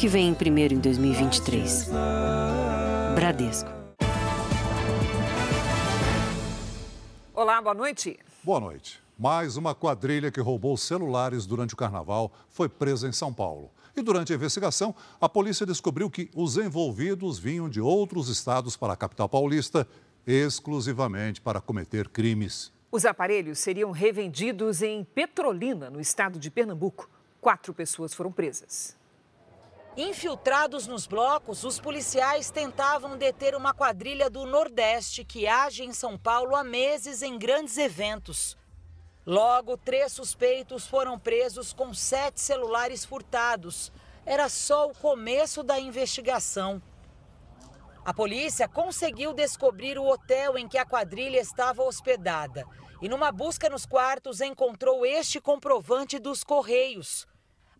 que vem em primeiro em 2023. Bradesco. Olá, boa noite. Boa noite. Mais uma quadrilha que roubou celulares durante o carnaval foi presa em São Paulo. E durante a investigação, a polícia descobriu que os envolvidos vinham de outros estados para a capital paulista exclusivamente para cometer crimes. Os aparelhos seriam revendidos em Petrolina, no estado de Pernambuco. Quatro pessoas foram presas. Infiltrados nos blocos, os policiais tentavam deter uma quadrilha do Nordeste que age em São Paulo há meses em grandes eventos. Logo, três suspeitos foram presos com sete celulares furtados. Era só o começo da investigação. A polícia conseguiu descobrir o hotel em que a quadrilha estava hospedada e, numa busca nos quartos, encontrou este comprovante dos Correios.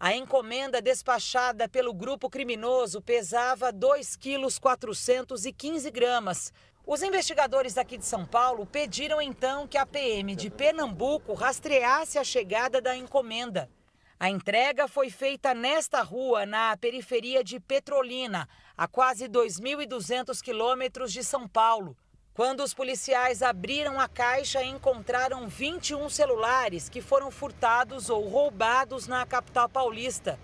A encomenda despachada pelo grupo criminoso pesava 2 quilos 415 gramas. Os investigadores aqui de São Paulo pediram então que a PM de Pernambuco rastreasse a chegada da encomenda. A entrega foi feita nesta rua, na periferia de Petrolina, a quase 2.200 quilômetros de São Paulo. Quando os policiais abriram a caixa, encontraram 21 celulares que foram furtados ou roubados na capital paulista.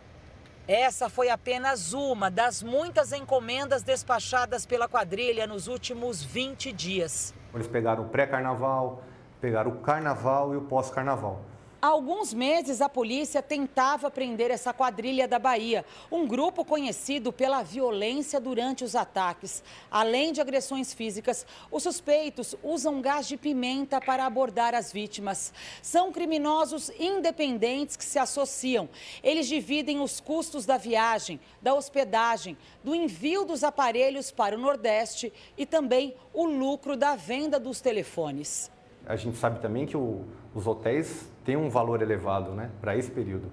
Essa foi apenas uma das muitas encomendas despachadas pela quadrilha nos últimos 20 dias. Eles pegaram o pré-carnaval, pegaram o carnaval e o pós-carnaval. Há alguns meses, a polícia tentava prender essa quadrilha da Bahia, um grupo conhecido pela violência durante os ataques. Além de agressões físicas, os suspeitos usam gás de pimenta para abordar as vítimas. São criminosos independentes que se associam. Eles dividem os custos da viagem, da hospedagem, do envio dos aparelhos para o Nordeste e também o lucro da venda dos telefones. A gente sabe também que o, os hotéis têm um valor elevado né, para esse período.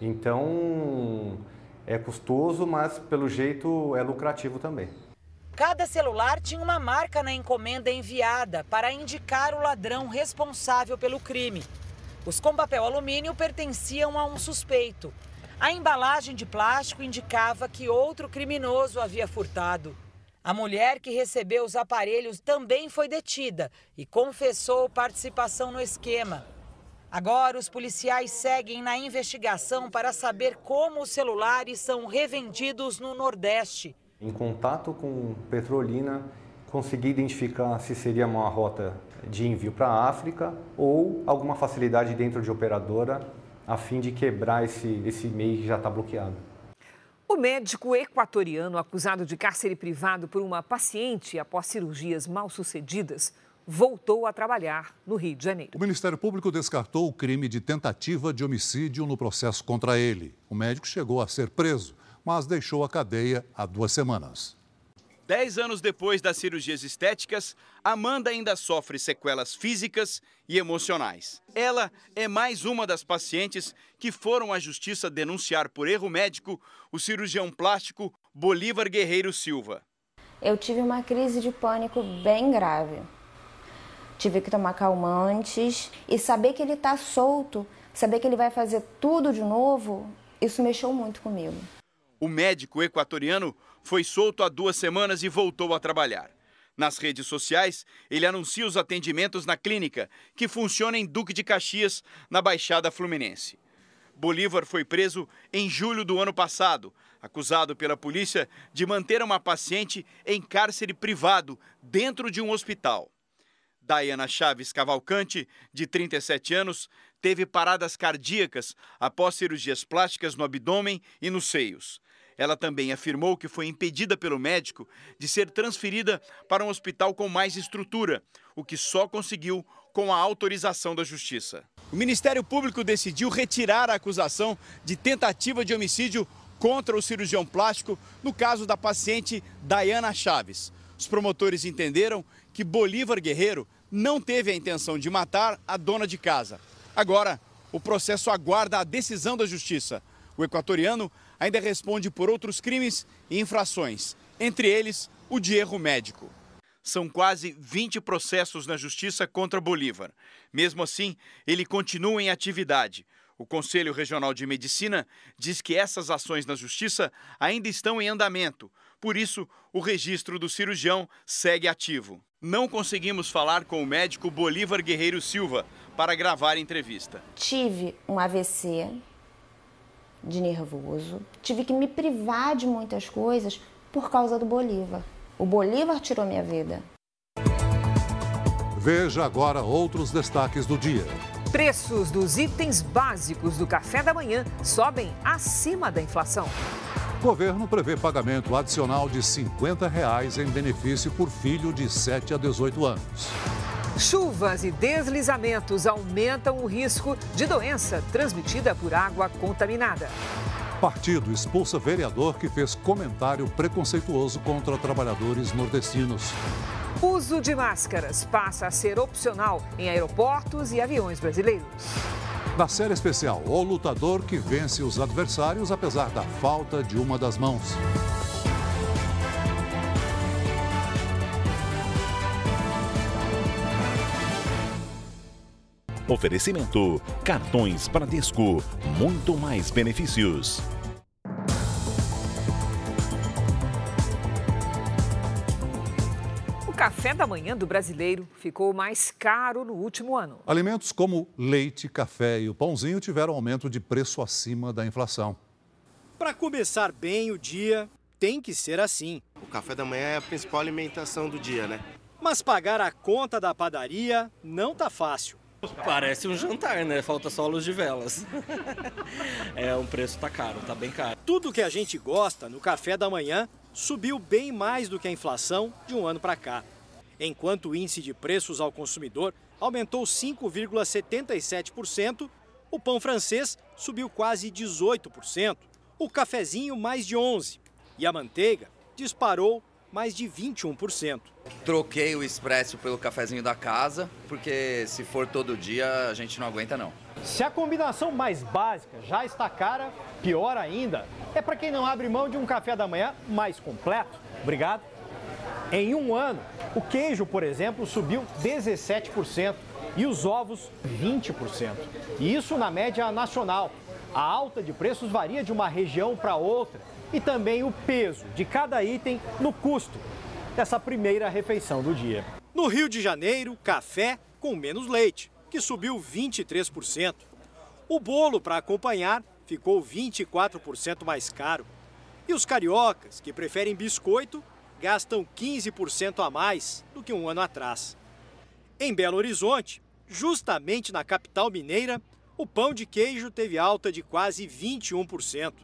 Então, é custoso, mas pelo jeito é lucrativo também. Cada celular tinha uma marca na encomenda enviada para indicar o ladrão responsável pelo crime. Os com papel alumínio pertenciam a um suspeito. A embalagem de plástico indicava que outro criminoso havia furtado. A mulher que recebeu os aparelhos também foi detida e confessou participação no esquema. Agora, os policiais seguem na investigação para saber como os celulares são revendidos no Nordeste. Em contato com Petrolina, consegui identificar se seria uma rota de envio para a África ou alguma facilidade dentro de operadora a fim de quebrar esse, esse meio que já está bloqueado. O médico equatoriano acusado de cárcere privado por uma paciente após cirurgias mal sucedidas voltou a trabalhar no Rio de Janeiro. O Ministério Público descartou o crime de tentativa de homicídio no processo contra ele. O médico chegou a ser preso, mas deixou a cadeia há duas semanas. Dez anos depois das cirurgias estéticas, Amanda ainda sofre sequelas físicas e emocionais. Ela é mais uma das pacientes que foram à justiça denunciar por erro médico o cirurgião plástico Bolívar Guerreiro Silva. Eu tive uma crise de pânico bem grave. Tive que tomar calmantes e saber que ele está solto, saber que ele vai fazer tudo de novo, isso mexeu muito comigo. O médico equatoriano foi solto há duas semanas e voltou a trabalhar. Nas redes sociais, ele anuncia os atendimentos na clínica, que funciona em Duque de Caxias, na Baixada Fluminense. Bolívar foi preso em julho do ano passado, acusado pela polícia de manter uma paciente em cárcere privado dentro de um hospital. Dayana Chaves Cavalcante, de 37 anos, teve paradas cardíacas após cirurgias plásticas no abdômen e nos seios. Ela também afirmou que foi impedida pelo médico de ser transferida para um hospital com mais estrutura, o que só conseguiu com a autorização da Justiça. O Ministério Público decidiu retirar a acusação de tentativa de homicídio contra o cirurgião plástico no caso da paciente Dayana Chaves. Os promotores entenderam que Bolívar Guerreiro não teve a intenção de matar a dona de casa. Agora, o processo aguarda a decisão da Justiça. O equatoriano ainda responde por outros crimes e infrações, entre eles o de erro médico. São quase 20 processos na justiça contra Bolívar. Mesmo assim, ele continua em atividade. O Conselho Regional de Medicina diz que essas ações na Justiça ainda estão em andamento. Por isso, o registro do cirurgião segue ativo. Não conseguimos falar com o médico Bolívar Guerreiro Silva para gravar a entrevista. Tive um AVC de nervoso, tive que me privar de muitas coisas por causa do Bolívar. O Bolívar tirou minha vida. Veja agora outros destaques do dia. Preços dos itens básicos do café da manhã sobem acima da inflação. Governo prevê pagamento adicional de 50 reais em benefício por filho de 7 a 18 anos. Chuvas e deslizamentos aumentam o risco de doença transmitida por água contaminada. Partido expulsa vereador que fez comentário preconceituoso contra trabalhadores nordestinos. Uso de máscaras passa a ser opcional em aeroportos e aviões brasileiros. Na série especial, o lutador que vence os adversários apesar da falta de uma das mãos. Oferecimento: cartões Bradesco, muito mais benefícios. Café da manhã do brasileiro ficou mais caro no último ano. Alimentos como leite, café e o pãozinho tiveram aumento de preço acima da inflação. Para começar bem o dia, tem que ser assim. O café da manhã é a principal alimentação do dia, né? Mas pagar a conta da padaria não tá fácil. Parece um jantar, né? Falta só a luz de velas. é, o preço tá caro, tá bem caro. Tudo que a gente gosta no café da manhã subiu bem mais do que a inflação de um ano para cá. Enquanto o índice de preços ao consumidor aumentou 5,77%, o pão francês subiu quase 18%, o cafezinho mais de 11% e a manteiga disparou mais de 21%. Troquei o expresso pelo cafezinho da casa, porque se for todo dia a gente não aguenta não. Se a combinação mais básica já está cara, pior ainda é para quem não abre mão de um café da manhã mais completo. Obrigado. Em um ano, o queijo, por exemplo, subiu 17% e os ovos 20%. E isso na média nacional. A alta de preços varia de uma região para outra e também o peso de cada item no custo dessa primeira refeição do dia. No Rio de Janeiro, café com menos leite, que subiu 23%. O bolo para acompanhar ficou 24% mais caro. E os cariocas, que preferem biscoito, gastam 15% a mais do que um ano atrás. Em Belo Horizonte, justamente na capital mineira, o pão de queijo teve alta de quase 21%.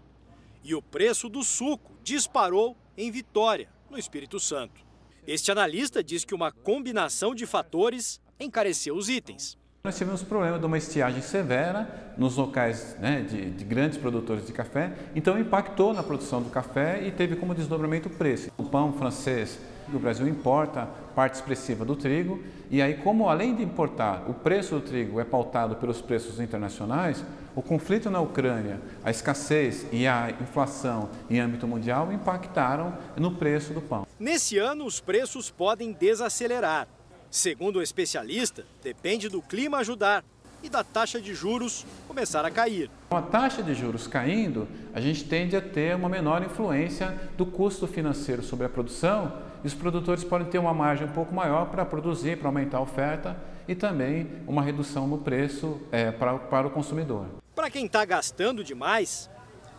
E o preço do suco disparou em Vitória, no Espírito Santo. Este analista diz que uma combinação de fatores encareceu os itens. Nós tivemos problema de uma estiagem severa nos locais né, de, de, grandes produtores de café, então impactou na produção do café e teve como desdobramento o preço. O pão francês o Brasil importa parte expressiva do trigo e aí como além de importar o preço do trigo é pautado pelos preços internacionais, o conflito na Ucrânia, a escassez e a inflação em âmbito mundial impactaram no preço do pão. Nesse ano os preços podem desacelerar. Segundo o especialista, depende do clima ajudar e da taxa de juros começar a cair. Com a taxa de juros caindo, a gente tende a ter uma menor influência do custo financeiro sobre a produção e os produtores podem ter uma margem um pouco maior para produzir, para aumentar a oferta e também uma redução no preço é, para, para o consumidor. Para quem está gastando demais,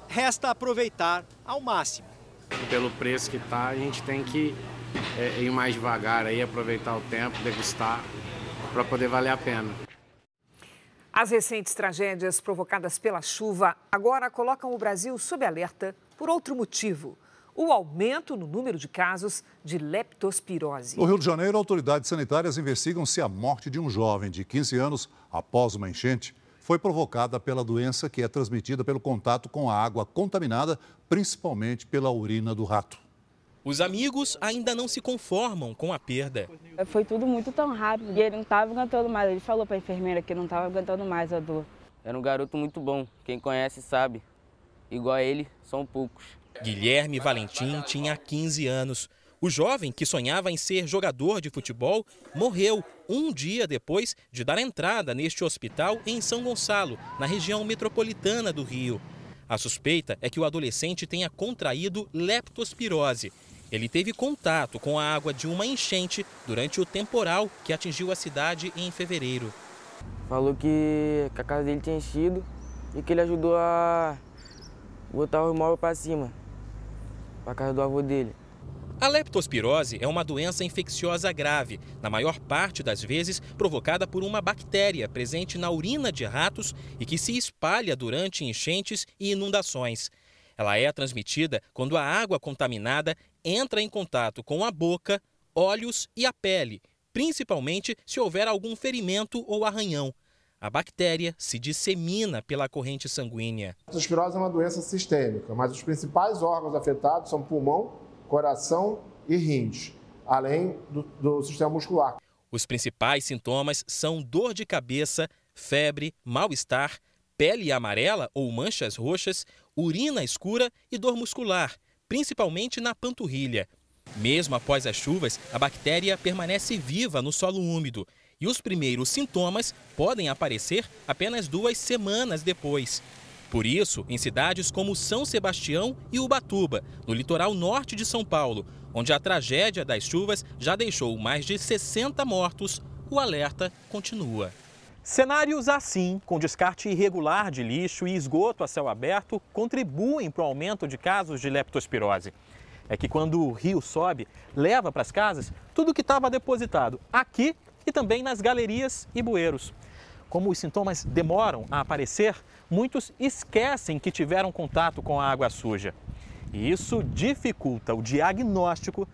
resta aproveitar ao máximo. Pelo preço que está, a gente tem que é, ir mais devagar, aí, aproveitar o tempo, degustar, para poder valer a pena. As recentes tragédias provocadas pela chuva agora colocam o Brasil sob alerta por outro motivo o aumento no número de casos de leptospirose. No Rio de Janeiro, autoridades sanitárias investigam se a morte de um jovem de 15 anos após uma enchente foi provocada pela doença que é transmitida pelo contato com a água contaminada, principalmente pela urina do rato. Os amigos ainda não se conformam com a perda. Foi tudo muito tão rápido e ele não estava aguentando mais. Ele falou para a enfermeira que não estava aguentando mais a dor. Era um garoto muito bom, quem conhece sabe. Igual a ele, são poucos. Guilherme Valentim tinha 15 anos. O jovem, que sonhava em ser jogador de futebol, morreu um dia depois de dar entrada neste hospital em São Gonçalo, na região metropolitana do Rio. A suspeita é que o adolescente tenha contraído leptospirose. Ele teve contato com a água de uma enchente durante o temporal que atingiu a cidade em fevereiro. Falou que a casa dele tinha enchido e que ele ajudou a botar o móvel para cima, para casa do avô dele. A leptospirose é uma doença infecciosa grave, na maior parte das vezes provocada por uma bactéria presente na urina de ratos e que se espalha durante enchentes e inundações. Ela é transmitida quando a água contaminada entra em contato com a boca, olhos e a pele, principalmente se houver algum ferimento ou arranhão. A bactéria se dissemina pela corrente sanguínea. A leptospirose é uma doença sistêmica, mas os principais órgãos afetados são pulmão, coração e rins, além do, do sistema muscular. Os principais sintomas são dor de cabeça, febre, mal-estar, pele amarela ou manchas roxas, urina escura e dor muscular, principalmente na panturrilha. Mesmo após as chuvas, a bactéria permanece viva no solo úmido e os primeiros sintomas podem aparecer apenas duas semanas depois. Por isso, em cidades como São Sebastião e Ubatuba, no litoral norte de São Paulo, onde a tragédia das chuvas já deixou mais de 60 mortos, o alerta continua. Cenários assim, com descarte irregular de lixo e esgoto a céu aberto, contribuem para o aumento de casos de leptospirose. É que quando o rio sobe, leva para as casas tudo que estava depositado aqui e também nas galerias e bueiros. Como os sintomas demoram a aparecer, muitos esquecem que tiveram contato com a água suja. E isso dificulta o diagnóstico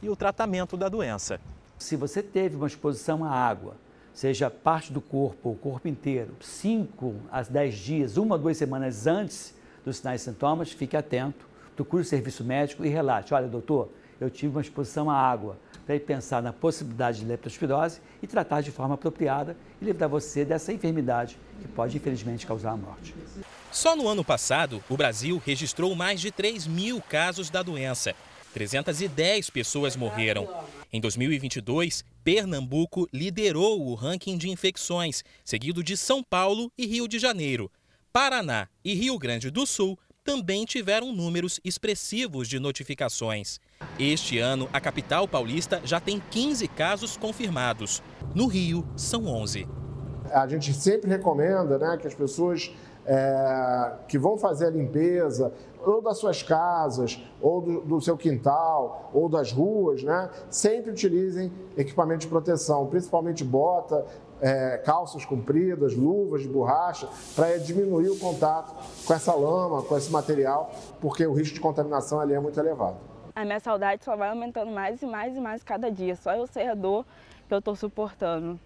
e o tratamento da doença. Se você teve uma exposição à água, seja parte do corpo o corpo inteiro, 5 a 10 dias, uma ou duas semanas antes dos sinais e sintomas, fique atento, procure o serviço médico e relate: olha, doutor, eu tive uma exposição à água para pensar na possibilidade de leptospirose e tratar de forma apropriada e livrar você dessa enfermidade que pode, infelizmente, causar a morte. Só no ano passado, o Brasil registrou mais de 3 mil casos da doença. 310 pessoas morreram. Em 2022, Pernambuco liderou o ranking de infecções, seguido de São Paulo e Rio de Janeiro. Paraná e Rio Grande do Sul também tiveram números expressivos de notificações. Este ano, a capital paulista já tem 15 casos confirmados. No Rio, são 11. A gente sempre recomenda né, que as pessoas é, que vão fazer a limpeza, ou das suas casas, ou do, do, seu quintal, ou das ruas, né, sempre utilizem equipamento de proteção, principalmente bota, é, calças compridas, luvas de borracha, para diminuir o contato com essa lama, com esse material, porque o risco de contaminação ali é muito elevado. A minha saudade só vai aumentando mais e mais e mais cada dia. Só eu sei a dor que eu estou suportando.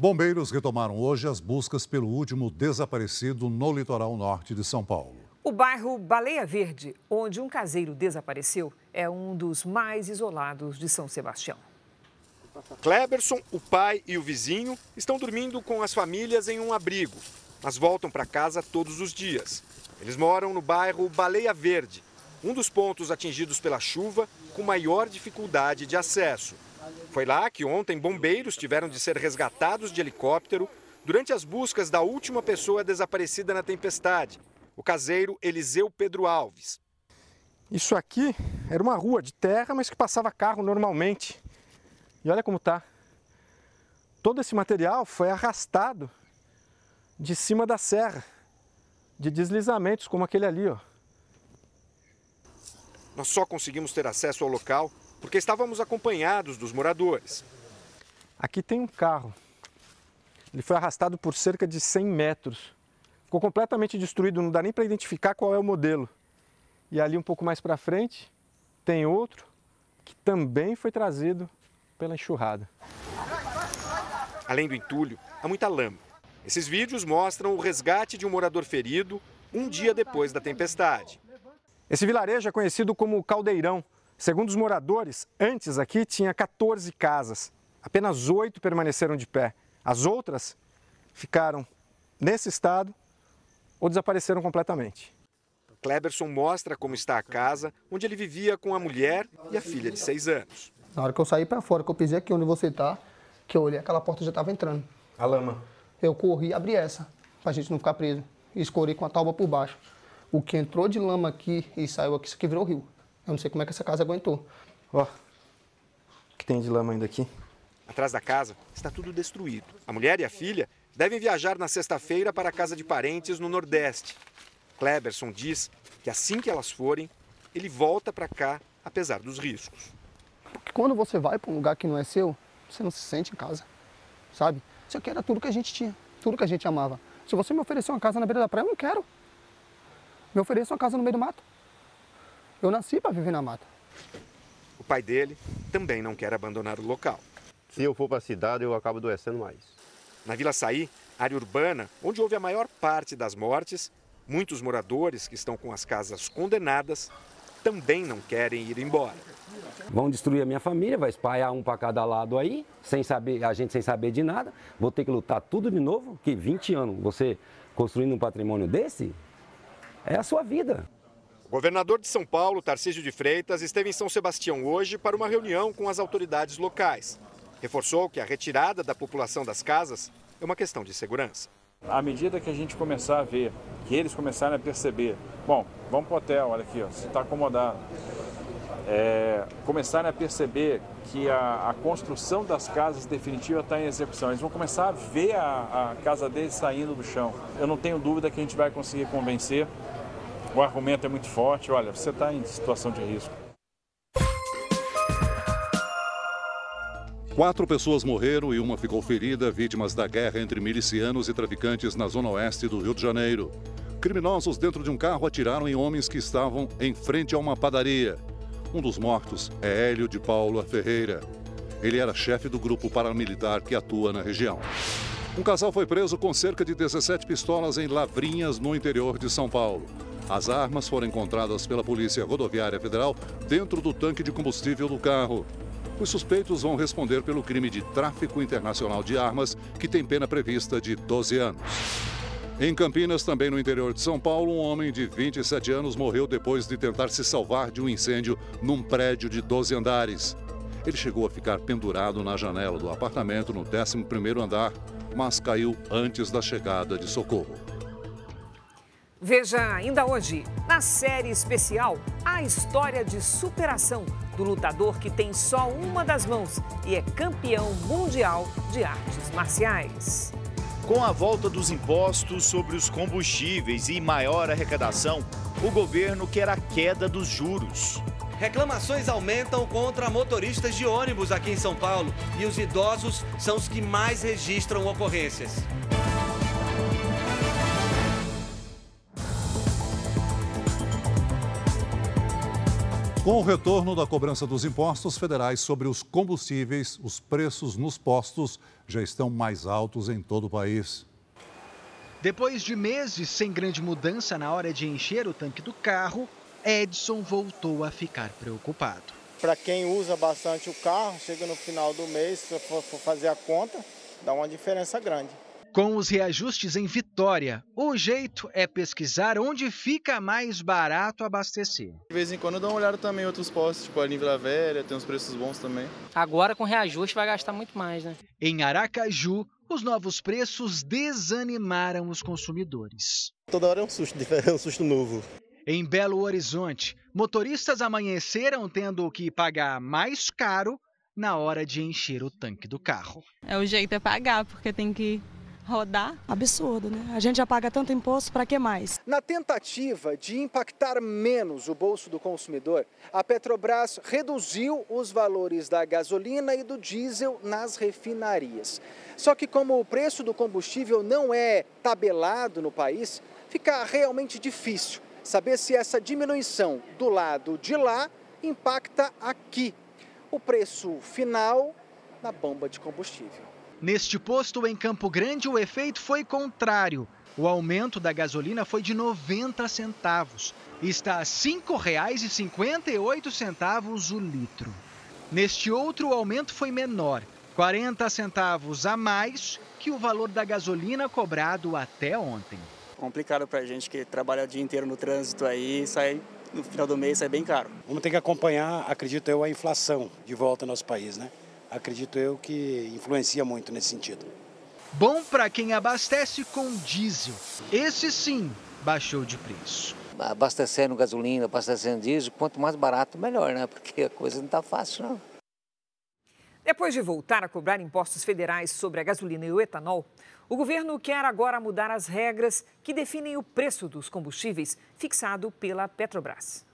Bombeiros retomaram hoje as buscas pelo último desaparecido no litoral norte de São Paulo. O bairro Baleia Verde, onde um caseiro desapareceu, é um dos mais isolados de São Sebastião. Kleberson, o pai e o vizinho estão dormindo com as famílias em um abrigo, mas voltam para casa todos os dias. Eles moram no bairro Baleia Verde, um dos pontos atingidos pela chuva com maior dificuldade de acesso. Foi lá que ontem bombeiros tiveram de ser resgatados de helicóptero durante as buscas da última pessoa desaparecida na tempestade, o caseiro Eliseu Pedro Alves. Isso aqui era uma rua de terra, mas que passava carro normalmente. E olha como tá. Todo esse material foi arrastado de cima da serra, de deslizamentos como aquele ali, ó. Nós só conseguimos ter acesso ao local porque estávamos acompanhados dos moradores. Aqui tem um carro. Ele foi arrastado por cerca de 100 metros. Ficou completamente destruído, não dá nem para identificar qual é o modelo. E ali um pouco mais para frente tem outro que também foi trazido pela enxurrada. Além do entulho, há muita lama. Esses vídeos mostram o resgate de um morador ferido um dia depois da tempestade. Esse vilarejo é conhecido como Caldeirão. Segundo os moradores, antes aqui tinha 14 casas. Apenas oito permaneceram de pé. As outras ficaram nesse estado ou desapareceram completamente. Kleberson mostra como está a casa onde ele vivia com a mulher e a filha de seis anos. Na hora que eu saí para fora, que eu pisei aqui onde você está, que eu olhei, aquela porta já estava entrando. A lama? Eu corri e abri essa, para a gente não ficar preso. E escorei com a tábua por baixo. O que entrou de lama aqui e saiu aqui, isso aqui virou rio. Eu não sei como é que essa casa aguentou. Ó, o que tem de lama ainda aqui? Atrás da casa está tudo destruído. A mulher e a filha devem viajar na sexta-feira para a casa de parentes no Nordeste. Kleberson diz que assim que elas forem, ele volta para cá, apesar dos riscos. Porque quando você vai para um lugar que não é seu, você não se sente em casa, sabe? Isso aqui era tudo que a gente tinha, tudo que a gente amava. Se você me oferecer uma casa na beira da praia, eu não quero. Me ofereça uma casa no meio do mato. Eu nasci para viver na mata. O pai dele também não quer abandonar o local. Se eu for para a cidade, eu acabo adoecendo mais. Na Vila Saí, área urbana, onde houve a maior parte das mortes, muitos moradores que estão com as casas condenadas também não querem ir embora. Vão destruir a minha família, vai espalhar um para cada lado aí, sem saber, a gente sem saber de nada. Vou ter que lutar tudo de novo, que 20 anos você construindo um patrimônio desse, é a sua vida. O governador de São Paulo, Tarcísio de Freitas, esteve em São Sebastião hoje para uma reunião com as autoridades locais. Reforçou que a retirada da população das casas é uma questão de segurança. À medida que a gente começar a ver, que eles começarem a perceber, bom, vamos para o hotel, olha aqui, ó, você está acomodado. É, começarem a perceber que a, a, construção das casas definitivas está em execução. Eles vão começar a ver a, a casa deles saindo do chão. Eu não tenho dúvida que a gente vai conseguir convencer. O argumento é muito forte. Olha, você está em situação de risco. Quatro pessoas morreram e uma ficou ferida, vítimas da guerra entre milicianos e traficantes na zona oeste do Rio de Janeiro. Criminosos dentro de um carro atiraram em homens que estavam em frente a uma padaria. Um dos mortos é Hélio de Paula Ferreira. Ele era chefe do grupo paramilitar que atua na região. Um casal foi preso com cerca de 17 pistolas em Lavrinhas, no interior de São Paulo. As armas foram encontradas pela Polícia Rodoviária Federal dentro do tanque de combustível do carro. Os suspeitos vão responder pelo crime de tráfico internacional de armas, que tem pena prevista de 12 anos. Em Campinas, também no interior de São Paulo, um homem de 27 anos morreu depois de tentar se salvar de um incêndio num prédio de 12 andares. Ele chegou a ficar pendurado na janela do apartamento no 11º andar, mas caiu antes da chegada de socorro. Veja ainda hoje, na série especial, a história de superação do lutador que tem só uma das mãos e é campeão mundial de artes marciais. Com a volta dos impostos sobre os combustíveis e maior arrecadação, o governo quer a queda dos juros. Reclamações aumentam contra motoristas de ônibus aqui em São Paulo e os idosos são os que mais registram ocorrências. Com o retorno da cobrança dos impostos federais sobre os combustíveis, os preços nos postos já estão mais altos em todo o país. Depois de meses sem grande mudança na hora de encher o tanque do carro, Edson voltou a ficar preocupado. Para quem usa bastante o carro, chega no final do mês, se for fazer a conta, dá uma diferença grande. Com os reajustes em Vitória, o jeito é pesquisar onde fica mais barato abastecer. De vez em quando eu dou uma olhada também em outros postos, tipo ali em Vila Velha, tem uns preços bons também. Agora com reajuste vai gastar muito mais, né? Em Aracaju, os novos preços desanimaram os consumidores. Toda hora é um susto, é um susto novo. Em Belo Horizonte, motoristas amanheceram tendo que pagar mais caro na hora de encher o tanque do carro. É o jeito é pagar, porque tem que rodar. Absurdo, né? A gente já paga tanto imposto, para que mais? Na tentativa de impactar menos o bolso do consumidor, a Petrobras reduziu os valores da gasolina e do diesel nas refinarias. Só que, como o preço do combustível não é tabelado no país, fica realmente difícil saber se essa diminuição do lado de lá impacta aqui. O preço final na bomba de combustível. Neste posto em Campo Grande, o efeito foi contrário. O aumento da gasolina foi de 90 centavos e está a R$ 5,58 o litro. Neste outro, o aumento foi menor, 40 centavos a mais que o valor da gasolina cobrado até ontem. complicado para a gente que trabalha o dia inteiro no trânsito aí, sai no final do mês sai bem caro. Vamos ter que acompanhar, acredito eu, a inflação de volta no nosso país, né? Acredito eu que influencia muito nesse sentido. Bom para quem abastece com diesel. Esse sim baixou de preço. Abastecendo gasolina, abastecendo diesel, quanto mais barato, melhor, né? Porque a coisa não está fácil, não. Depois de voltar a cobrar impostos federais sobre a gasolina e o etanol, o governo quer agora mudar as regras que definem o preço dos combustíveis fixado pela Petrobras.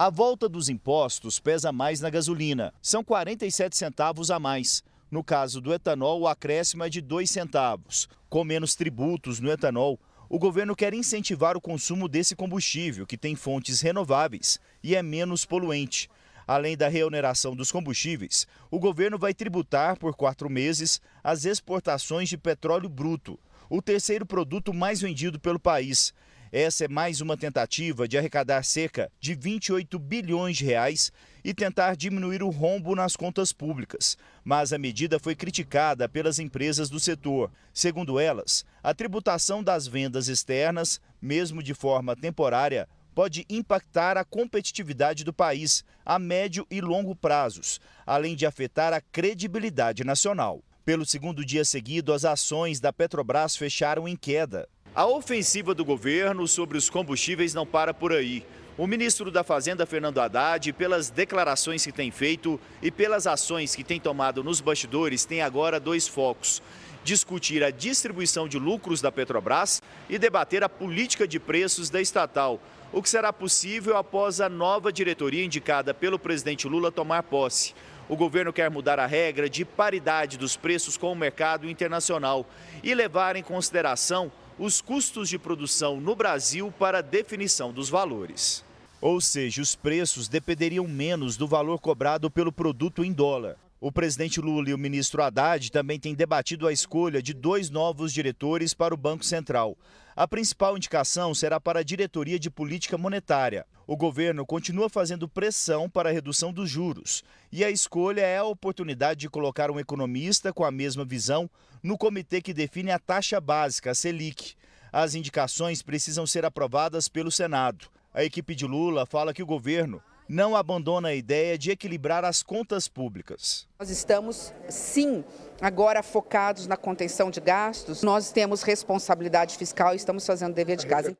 A volta dos impostos pesa mais na gasolina. São 47 centavos a mais. No caso do etanol, o acréscimo é de 2 centavos. Com menos tributos no etanol, o governo quer incentivar o consumo desse combustível, que tem fontes renováveis e é menos poluente. Além da reoneração dos combustíveis, o governo vai tributar por quatro meses as exportações de petróleo bruto, o terceiro produto mais vendido pelo país. Essa é mais uma tentativa de arrecadar cerca de 28 bilhões de reais e tentar diminuir o rombo nas contas públicas. Mas a medida foi criticada pelas empresas do setor. Segundo elas, a tributação das vendas externas, mesmo de forma temporária, pode impactar a competitividade do país a médio e longo prazos, além de afetar a credibilidade nacional. Pelo segundo dia seguido, as ações da Petrobras fecharam em queda. A ofensiva do governo sobre os combustíveis não para por aí. O ministro da Fazenda, Fernando Haddad, pelas declarações que tem feito e pelas ações que tem tomado nos bastidores, tem agora dois focos: discutir a distribuição de lucros da Petrobras e debater a política de preços da estatal, o que será possível após a nova diretoria indicada pelo presidente Lula tomar posse. O governo quer mudar a regra de paridade dos preços com o mercado internacional e levar em consideração os custos de produção no Brasil para definição dos valores. Ou seja, os preços dependeriam menos do valor cobrado pelo produto em dólar. O presidente Lula e o ministro Haddad também têm debatido a escolha de dois novos diretores para o Banco Central. A principal indicação será para a diretoria de política monetária. O governo continua fazendo pressão para a redução dos juros. E a escolha é a oportunidade de colocar um economista com a mesma visão no comitê que define a taxa básica, a Selic. As indicações precisam ser aprovadas pelo Senado. A equipe de Lula fala que o governo não abandona a ideia de equilibrar as contas públicas. Nós estamos, sim, agora focados na contenção de gastos. Nós temos responsabilidade fiscal e estamos fazendo o dever de casa.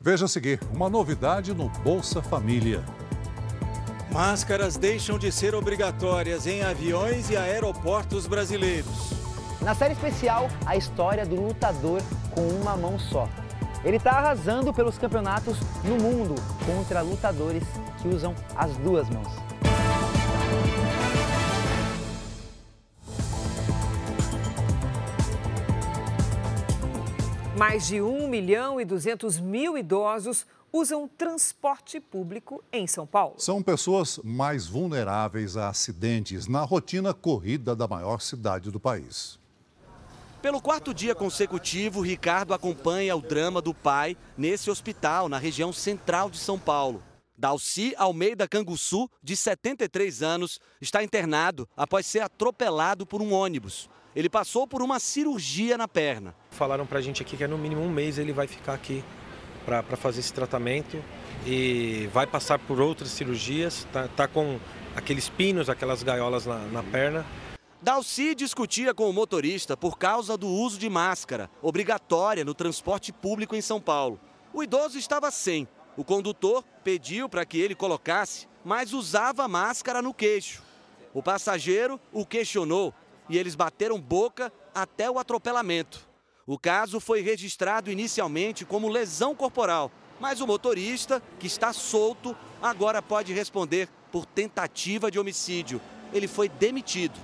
Veja a seguir, uma novidade no Bolsa Família. Máscaras deixam de ser obrigatórias em aviões e aeroportos brasileiros. Na série especial, a história do lutador com uma mão só. Ele está arrasando pelos campeonatos no mundo contra lutadores que usam as duas mãos. Mais de 1 milhão e 200 mil idosos usam transporte público em São Paulo. São pessoas mais vulneráveis a acidentes na rotina corrida da maior cidade do país. Pelo quarto dia consecutivo, Ricardo acompanha o drama do pai nesse hospital, na região central de São Paulo. Dalci Almeida Canguçu, de 73 anos, está internado após ser atropelado por um ônibus. Ele passou por uma cirurgia na perna. Falaram pra gente aqui que é no mínimo um mês ele vai ficar aqui para fazer esse tratamento e vai passar por outras cirurgias. Tá, tá com aqueles pinos, aquelas gaiolas na, na perna. Dalci discutia com o motorista por causa do uso de máscara, obrigatória no transporte público em São Paulo. O idoso estava sem. O condutor pediu para que ele colocasse, mas usava máscara no queixo. O passageiro o questionou e eles bateram boca até o atropelamento. O caso foi registrado inicialmente como lesão corporal, mas o motorista, que está solto, agora pode responder por tentativa de homicídio. Ele foi demitido.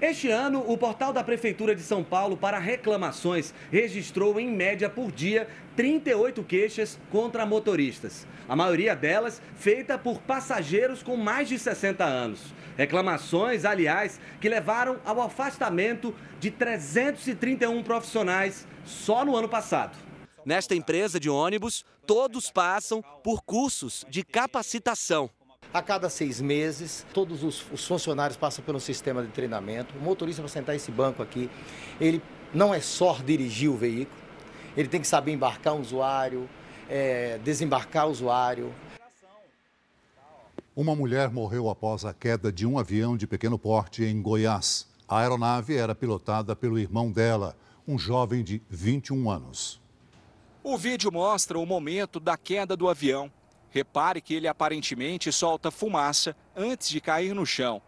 Este ano, o portal da Prefeitura de São Paulo para reclamações registrou, em média por dia, 38 queixas contra motoristas. A maioria delas feita por passageiros com mais de 60 anos. Reclamações, aliás, que levaram ao afastamento de 331 profissionais só no ano passado. Nesta empresa de ônibus, todos passam por cursos de capacitação. A cada seis meses, todos os, os, funcionários passam pelo sistema de treinamento. O motorista, para sentar esse banco aqui, ele não é só dirigir o veículo, ele tem que saber embarcar um usuário, é, desembarcar o usuário. Uma mulher morreu após a queda de um avião de pequeno porte em Goiás. A aeronave era pilotada pelo irmão dela, um jovem de 21 anos. O vídeo mostra o momento da queda do avião. Repare que ele aparentemente solta fumaça antes de cair no chão.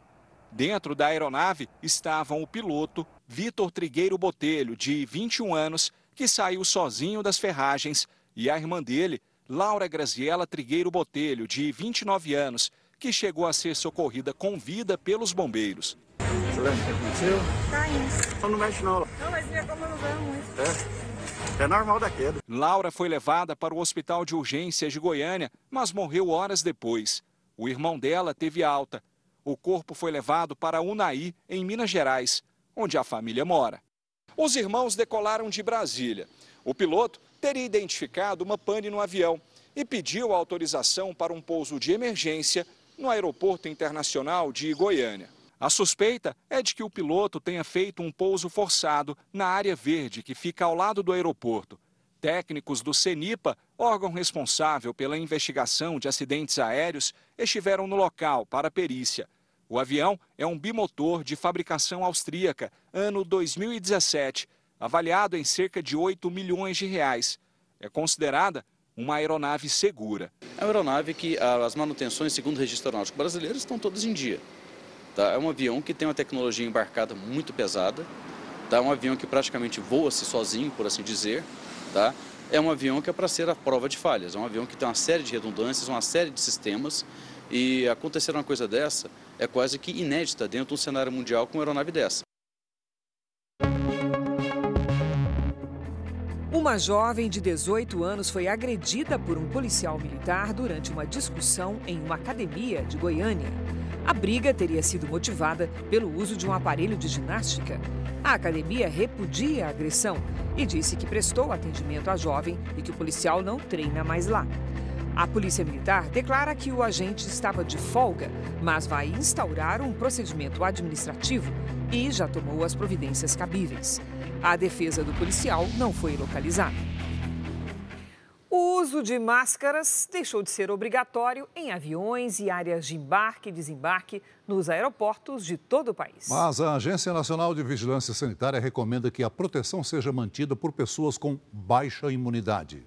Dentro da aeronave estavam o piloto Vitor Trigueiro Botelho, de 21 anos, que saiu sozinho das ferragens, e a irmã dele, Laura Graziella Trigueiro Botelho, de 29 anos, que chegou a ser socorrida com vida pelos bombeiros. Você lembra o que aconteceu? Caindo. Só não mexe não. Não, mas minha cama não vai muito. É. É normal da queda. Laura foi levada para o hospital de urgências de Goiânia, mas morreu horas depois. O irmão dela teve alta. O corpo foi levado para Unai, em Minas Gerais, onde a família mora. Os irmãos decolaram de Brasília. O piloto teria identificado uma pane no avião e pediu autorização para um pouso de emergência no Aeroporto Internacional de Goiânia. A suspeita é de que o piloto tenha feito um pouso forçado na área verde que fica ao lado do aeroporto. Técnicos do CENIPA, órgão responsável pela investigação de acidentes aéreos, estiveram no local para a perícia. O avião é um bimotor de fabricação austríaca, ano 2017, avaliado em cerca de 8 milhões de reais. É considerada uma aeronave segura. É uma aeronave que as manutenções, segundo o registro aeronáutico brasileiro, estão todas em dia. Tá? É um avião que tem uma tecnologia embarcada muito pesada. Tá? É um avião que praticamente voa-se sozinho, por assim dizer. Tá? É um avião que é para ser a prova de falhas. É um avião que tem uma série de redundâncias, uma série de sistemas. E acontecer uma coisa dessa é quase que inédita dentro de um cenário mundial com uma aeronave dessa. Uma jovem de 18 anos foi agredida por um policial militar durante uma discussão em uma academia de Goiânia. A briga teria sido motivada pelo uso de um aparelho de ginástica. A academia repudia a agressão e disse que prestou atendimento à jovem e que o policial não treina mais lá. A Polícia Militar declara que o agente estava de folga, mas vai instaurar um procedimento administrativo e já tomou as providências cabíveis. A defesa do policial não foi localizada. O uso de máscaras deixou de ser obrigatório em aviões e áreas de embarque e desembarque nos aeroportos de todo o país. Mas a Agência Nacional de Vigilância Sanitária recomenda que a proteção seja mantida por pessoas com baixa imunidade.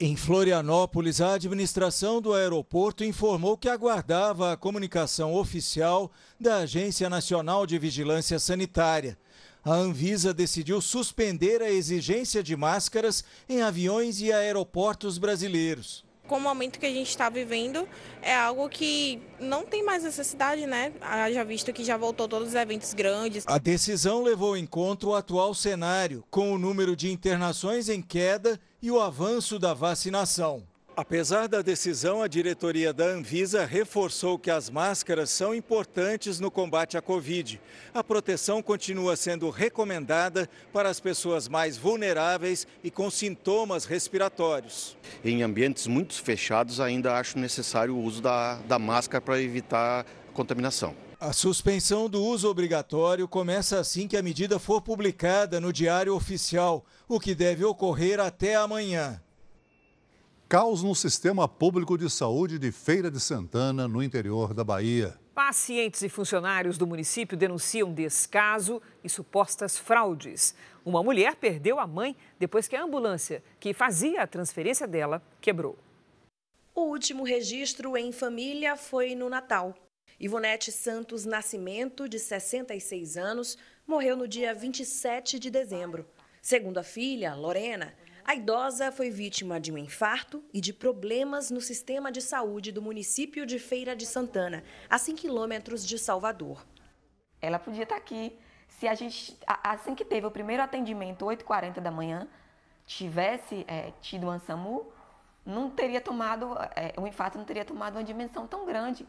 Em Florianópolis, a administração do aeroporto informou que aguardava a comunicação oficial da Agência Nacional de Vigilância Sanitária. A Anvisa decidiu suspender a exigência de máscaras em aviões e aeroportos brasileiros. Com o momento que a gente está vivendo, é algo que não tem mais necessidade, né? Já visto que já voltou todos os eventos grandes. A decisão levou em conta o atual cenário, com o número de internações em queda e o avanço da vacinação. Apesar da decisão, a diretoria da Anvisa reforçou que as máscaras são importantes no combate à Covid. A proteção continua sendo recomendada para as pessoas mais vulneráveis e com sintomas respiratórios. Em ambientes muito fechados, ainda acho necessário o uso da, da máscara para evitar contaminação. A suspensão do uso obrigatório começa assim que a medida for publicada no Diário Oficial, o que deve ocorrer até amanhã. Caos no sistema público de saúde de Feira de Santana, no interior da Bahia. Pacientes e funcionários do município denunciam descaso e supostas fraudes. Uma mulher perdeu a mãe depois que a ambulância que fazia a transferência dela quebrou. O último registro em família foi no Natal. Ivonete Santos Nascimento, de 66 anos, morreu no dia 27 de dezembro. Segundo a filha, Lorena, a idosa foi vítima de um infarto e de problemas no sistema de saúde do município de Feira de Santana, a 100 quilômetros de Salvador. Ela podia estar aqui se a gente, assim que teve o primeiro atendimento, 8h40 da manhã, tivesse é, tido um SAMU, não teria tomado, é, o infarto não teria tomado uma dimensão tão grande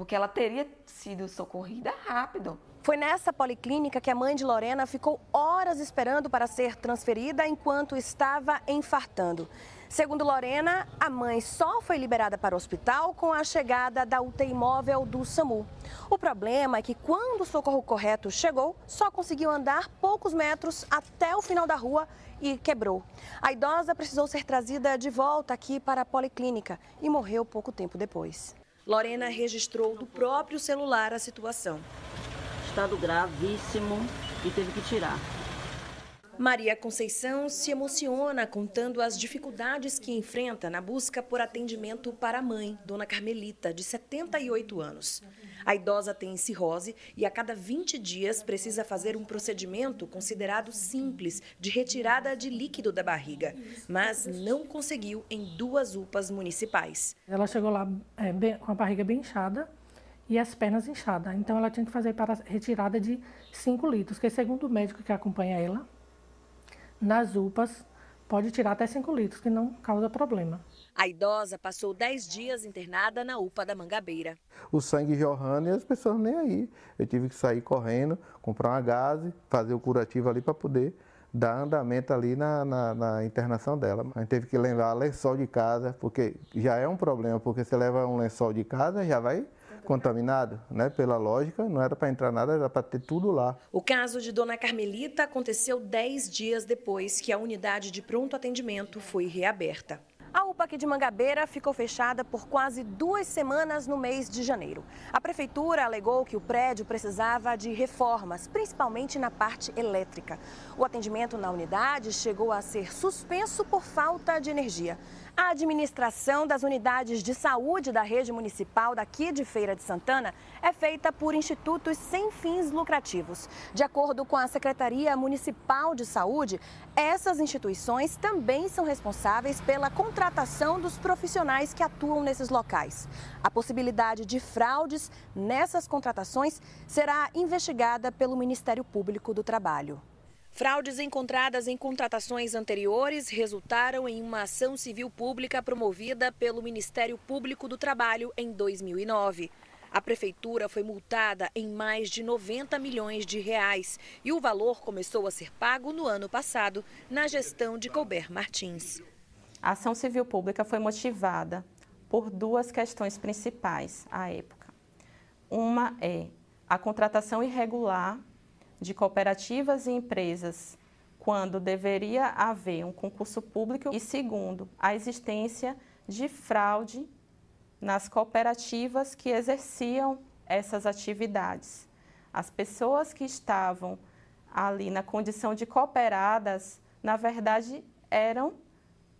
porque ela teria sido socorrida rápido. Foi nessa policlínica que a mãe de Lorena ficou horas esperando para ser transferida enquanto estava infartando. Segundo Lorena, a mãe só foi liberada para o hospital com a chegada da UTI móvel do SAMU. O problema é que quando o socorro correto chegou, só conseguiu andar poucos metros até o final da rua e quebrou. A idosa precisou ser trazida de volta aqui para a policlínica e morreu pouco tempo depois. Lorena registrou do próprio celular a situação. Estado gravíssimo e teve que tirar. Maria Conceição se emociona contando as dificuldades que enfrenta na busca por atendimento para a mãe, Dona Carmelita, de 78 anos. A idosa tem cirrose e a cada 20 dias precisa fazer um procedimento considerado simples de retirada de líquido da barriga, mas não conseguiu em duas UPAs municipais. Ela chegou lá é, bem, com a barriga bem inchada e as pernas inchadas, então ela tinha que fazer para retirada de 5 litros, que segundo o médico que acompanha ela, nas UPAs pode tirar até 5 litros, que não causa problema. A idosa passou 10 dias internada na UPA da Mangabeira. O sangue jorrando e as pessoas nem aí. Eu tive que sair correndo, comprar uma gase, fazer o curativo ali para poder dar andamento ali na, na, na, internação dela. A gente teve que levar lençol de casa, porque já é um problema, porque você leva um lençol de casa, já vai contaminado, né? Pela lógica, não era para entrar nada, era para ter tudo lá. O caso de Dona Carmelita aconteceu 10 dias depois que a unidade de pronto atendimento foi reaberta. A UPA aqui de Mangabeira ficou fechada por quase duas semanas no mês de janeiro. A prefeitura alegou que o prédio precisava de reformas, principalmente na parte elétrica. O atendimento na unidade chegou a ser suspenso por falta de energia. A administração das unidades de saúde da rede municipal daqui de Feira de Santana é feita por institutos sem fins lucrativos. De acordo com a Secretaria Municipal de Saúde, essas instituições também são responsáveis pela contratação dos profissionais que atuam nesses locais. A possibilidade de fraudes nessas contratações será investigada pelo Ministério Público do Trabalho. Fraudes encontradas em contratações anteriores resultaram em uma ação civil pública promovida pelo Ministério Público do Trabalho em 2009. A prefeitura foi multada em mais de 90 milhões de reais e o valor começou a ser pago no ano passado, na gestão de Colbert Martins. A ação civil pública foi motivada por duas questões principais à época. Uma é a contratação irregular de cooperativas e empresas quando deveria haver um concurso público e segundo, a existência de fraude nas cooperativas que exerciam essas atividades. As pessoas que estavam ali na condição de cooperadas, na verdade, eram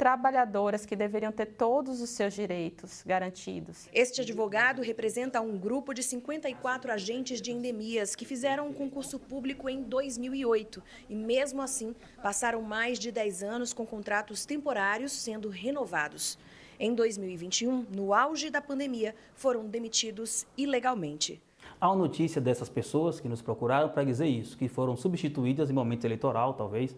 trabalhadoras que deveriam ter todos os seus direitos garantidos. Este advogado representa um grupo de 54 agentes de endemias que fizeram um concurso público em 2008 e, mesmo assim, passaram mais de 10 anos com contratos temporários sendo renovados. Em 2021, no auge da pandemia, foram demitidos ilegalmente. Há uma notícia dessas pessoas que nos procuraram para dizer isso, que foram substituídas em momento eleitoral, talvez,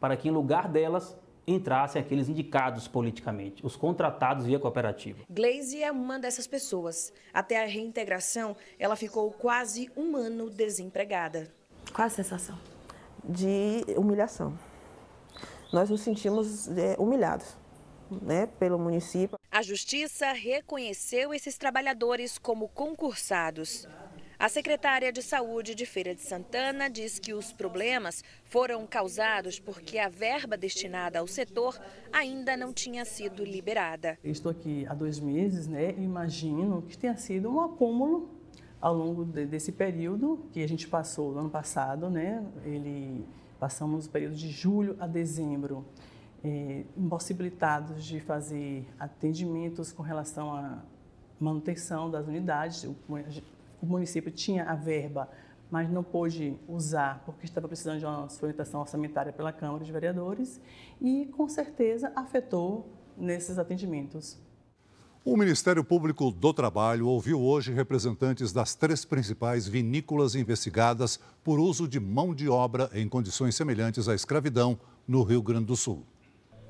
para que em lugar delas entrassem aqueles indicados politicamente, os contratados via cooperativa. Glaze é uma dessas pessoas. Até a reintegração, ela ficou quase um ano desempregada. Qual a sensação? De humilhação. Nós nos sentimos é, humilhados. Né, pelo município. A justiça reconheceu esses trabalhadores como concursados. A secretária de Saúde de Feira de Santana diz que os problemas foram causados porque a verba destinada ao setor ainda não tinha sido liberada. estou aqui há dois meses, né? imagino que tenha sido um acúmulo ao longo de, desse período que a gente passou no ano passado, né? Ele passamos o período de julho a dezembro. É, impossibilitados de fazer atendimentos com relação à manutenção das unidades município tinha a verba, mas não pôde usar porque estava precisando de uma orientação orçamentária pela Câmara de Vereadores e, com certeza, afetou nesses atendimentos. O Ministério Público do Trabalho ouviu hoje representantes das três principais vinícolas investigadas por uso de mão de obra em condições semelhantes à escravidão no Rio Grande do Sul.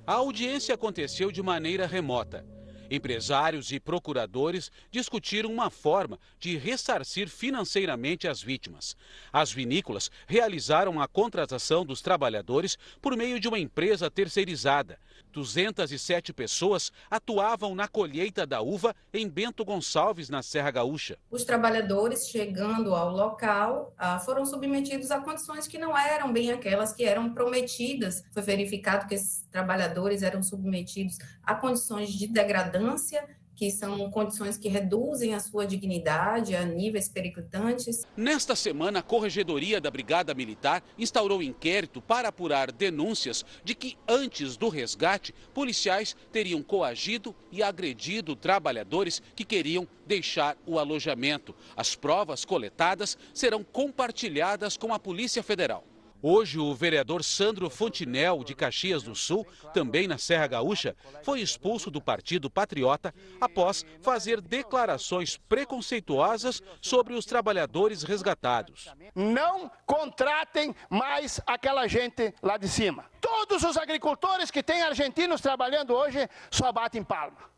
A audiência aconteceu de maneira remota Empresários e procuradores discutiram uma forma de ressarcir financeiramente as vítimas. As vinícolas realizaram a contratação dos trabalhadores por meio de uma empresa terceirizada. 207 pessoas atuavam na colheita da uva em Bento Gonçalves, na Serra Gaúcha. Os trabalhadores, chegando ao local, ah, foram submetidos a condições que não eram bem aquelas que eram prometidas. Foi verificado que esses trabalhadores eram submetidos a condições de degradância que são condições que reduzem a sua dignidade a níveis periclitantes. Nesta semana, a Corregedoria da Brigada Militar instaurou inquérito para apurar denúncias de que, antes do resgate, policiais teriam coagido e agredido trabalhadores que queriam deixar o alojamento. As provas coletadas serão compartilhadas com a Polícia Federal. Hoje, o vereador Sandro Fontinel, de Caxias do Sul, também na Serra Gaúcha, foi expulso do Partido Patriota após fazer declarações preconceituosas sobre os trabalhadores resgatados. Não contratem mais aquela gente lá de cima. Todos os agricultores que têm argentinos trabalhando hoje só batem palma.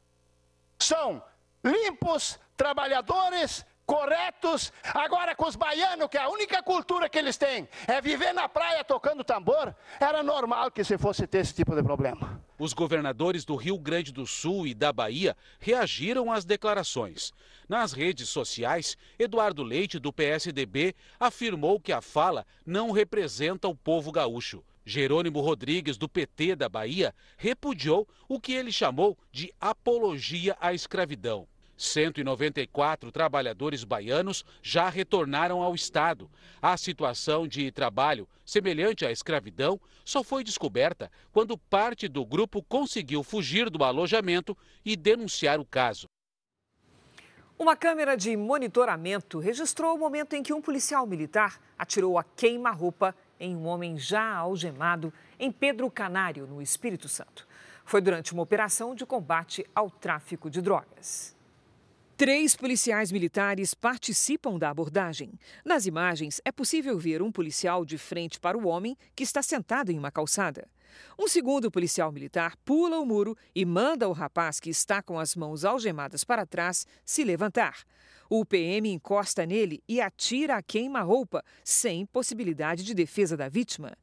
São limpos, trabalhadores, corretos. Agora, com os baianos, que a única cultura que eles têm é viver na praia tocando tambor, era normal que se fosse ter esse tipo de problema. Os governadores do Rio Grande do Sul e da Bahia reagiram às declarações. Nas redes sociais, Eduardo Leite, do PSDB, afirmou que a fala não representa o povo gaúcho. Jerônimo Rodrigues, do PT da Bahia, repudiou o que ele chamou de apologia à escravidão. 194 trabalhadores baianos já retornaram ao Estado. A situação de trabalho, semelhante à escravidão, só foi descoberta quando parte do grupo conseguiu fugir do alojamento e denunciar o caso. Uma câmera de monitoramento registrou o momento em que um policial militar atirou a queima-roupa em um homem já algemado em Pedro Canário, no Espírito Santo. Foi durante uma operação de combate ao tráfico de drogas. Três policiais militares participam da abordagem. Nas imagens, é possível ver um policial de frente para o homem que está sentado em uma calçada. Um segundo policial militar pula o muro e manda o rapaz que está com as mãos algemadas para trás se levantar. O PM encosta nele e atira a queima-roupa, sem possibilidade de defesa da vítima.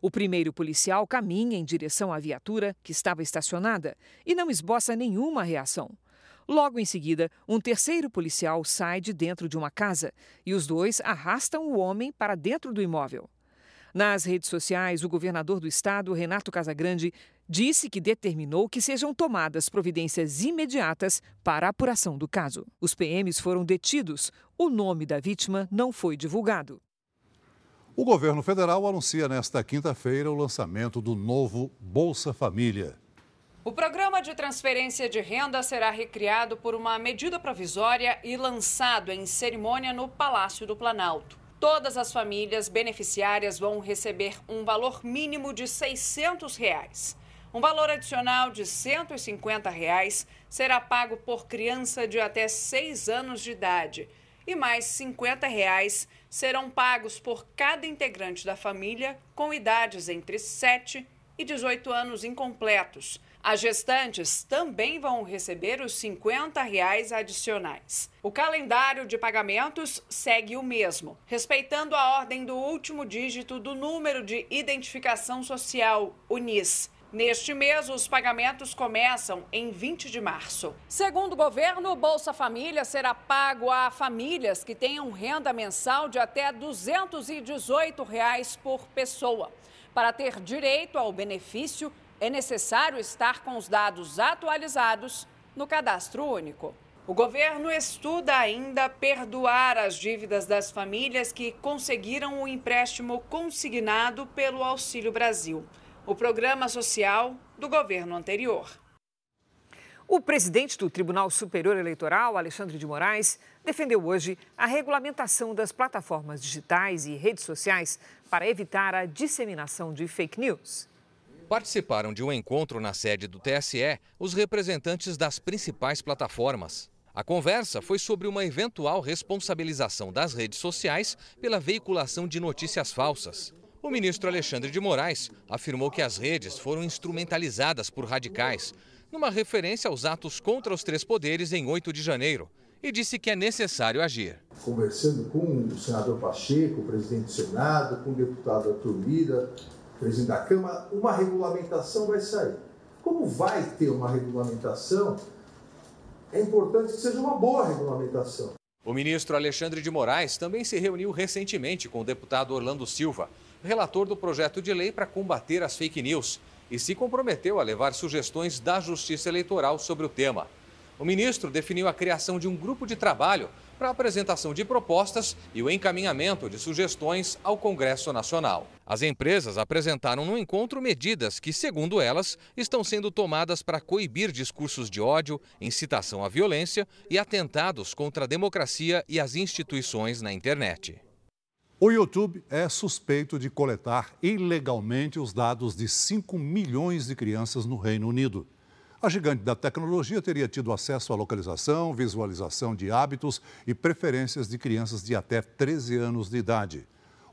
O primeiro policial caminha em direção à viatura, que estava estacionada, e não esboça nenhuma reação. Logo em seguida, um terceiro policial sai de dentro de uma casa e os dois arrastam o homem para dentro do imóvel. Nas redes sociais, o governador do estado, Renato Casagrande, disse que determinou que sejam tomadas providências imediatas para a apuração do caso. Os PMs foram detidos. O nome da vítima não foi divulgado. O governo federal anuncia nesta quinta-feira o lançamento do novo Bolsa Família. O programa de transferência de renda será recriado por uma medida provisória e lançado em cerimônia no Palácio do Planalto. Todas as famílias beneficiárias vão receber um valor mínimo de 600 reais. Um valor adicional de 150 reais será pago por criança de até 6 anos de idade e mais 50 reais serão pagos por cada integrante da família com idades entre 7 e 18 anos incompletos as gestantes também vão receber os 50 reais adicionais. O calendário de pagamentos segue o mesmo, respeitando a ordem do último dígito do número de identificação social, o NIS. Neste mês, os pagamentos começam em 20 de março. Segundo o governo, o Bolsa Família será pago a famílias que tenham renda mensal de até 218 reais por pessoa. Para ter direito ao benefício, é necessário estar com os dados atualizados no cadastro único. O governo estuda ainda perdoar as dívidas das famílias que conseguiram o empréstimo consignado pelo Auxílio Brasil, o programa social do governo anterior. O presidente do Tribunal Superior Eleitoral, Alexandre de Moraes, defendeu hoje a regulamentação das plataformas digitais e redes sociais para evitar a disseminação de fake news. Participaram de um encontro na sede do TSE os representantes das principais plataformas. A conversa foi sobre uma eventual responsabilização das redes sociais pela veiculação de notícias falsas. O ministro Alexandre de Moraes afirmou que as redes foram instrumentalizadas por radicais, numa referência aos atos contra os três poderes em 8 de janeiro, e disse que é necessário agir. Conversando com o senador Pacheco, o presidente do Senado, com o deputado Arthur Lira, presidente da Câmara, uma regulamentação vai sair. Como vai ter uma regulamentação, é importante que seja uma boa regulamentação. O ministro Alexandre de Moraes também se reuniu recentemente com o deputado Orlando Silva, relator do projeto de lei para combater as fake news, e se comprometeu a levar sugestões da Justiça Eleitoral sobre o tema. O ministro definiu a criação de um grupo de trabalho para a apresentação de propostas e o encaminhamento de sugestões ao Congresso Nacional. As empresas apresentaram no encontro medidas que, segundo elas, estão sendo tomadas para coibir discursos de ódio, incitação à violência e atentados contra a democracia e as instituições na internet. O YouTube é suspeito de coletar ilegalmente os dados de 5 milhões de crianças no Reino Unido. A gigante da tecnologia teria tido acesso à localização, visualização de hábitos e preferências de crianças de até 13 anos de idade.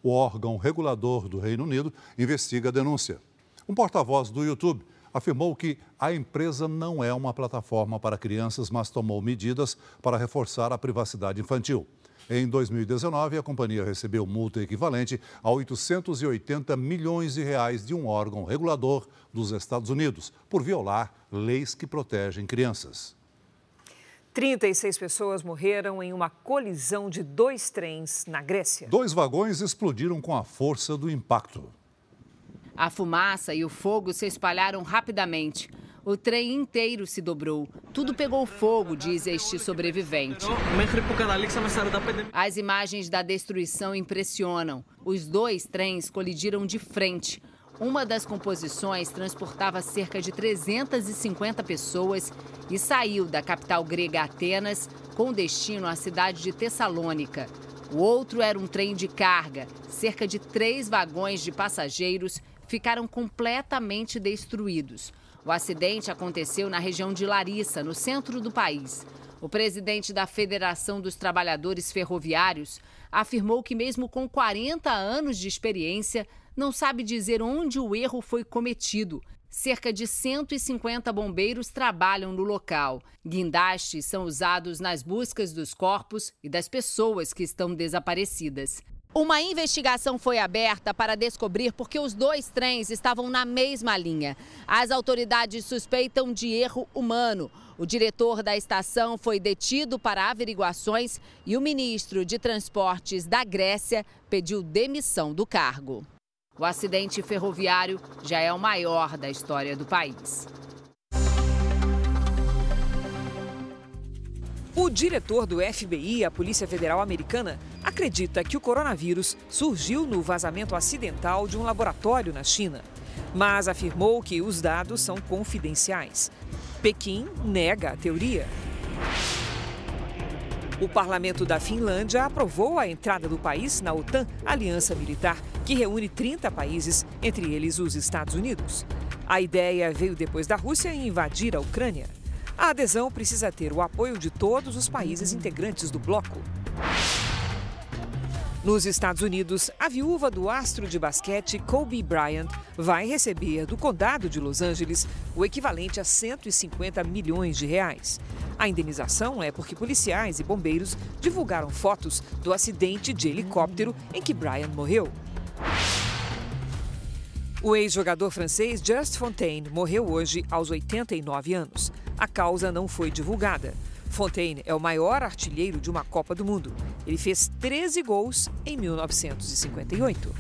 O órgão regulador do Reino Unido investiga a denúncia. Um porta-voz do YouTube afirmou que a empresa não é uma plataforma para crianças, mas tomou medidas para reforçar a privacidade infantil. Em 2019, a companhia recebeu multa equivalente a 880 milhões de reais de um órgão regulador dos Estados Unidos por violar leis que protegem crianças. 36 pessoas morreram em uma colisão de dois trens na Grécia. Dois vagões explodiram com a força do impacto. A fumaça e o fogo se espalharam rapidamente. O trem inteiro se dobrou. Tudo pegou fogo, diz este sobrevivente. As imagens da destruição impressionam. Os dois trens colidiram de frente. Uma das composições transportava cerca de 350 pessoas e saiu da capital grega Atenas com destino à cidade de Tessalônica. O outro era um trem de carga. Cerca de três vagões de passageiros ficaram completamente destruídos. O acidente aconteceu na região de Larissa, no centro do país. O presidente da Federação dos Trabalhadores Ferroviários afirmou que, mesmo com 40 anos de experiência, não sabe dizer onde o erro foi cometido. Cerca de 150 bombeiros trabalham no local. Guindastes são usados nas buscas dos corpos e das pessoas que estão desaparecidas. Uma investigação foi aberta para descobrir por que os dois trens estavam na mesma linha. As autoridades suspeitam de erro humano. O diretor da estação foi detido para averiguações e o ministro de Transportes da Grécia pediu demissão do cargo. O acidente ferroviário já é o maior da história do país. O diretor do FBI, a Polícia Federal Americana, acredita que o coronavírus surgiu no vazamento acidental de um laboratório na China, mas afirmou que os dados são confidenciais. Pequim nega a teoria. O parlamento da Finlândia aprovou a entrada do país na OTAN, aliança militar que reúne 30 países, entre eles os Estados Unidos. A ideia veio depois da Rússia invadir a Ucrânia. A adesão precisa ter o apoio de todos os países integrantes do bloco. Nos Estados Unidos, a viúva do astro de basquete Kobe Bryant vai receber do condado de Los Angeles o equivalente a 150 milhões de reais. A indenização é porque policiais e bombeiros divulgaram fotos do acidente de helicóptero em que Bryant morreu. O ex-jogador francês Just Fontaine morreu hoje aos 89 anos. A causa não foi divulgada. Fontaine é o maior artilheiro de uma Copa do Mundo. Ele fez 13 gols em 1958.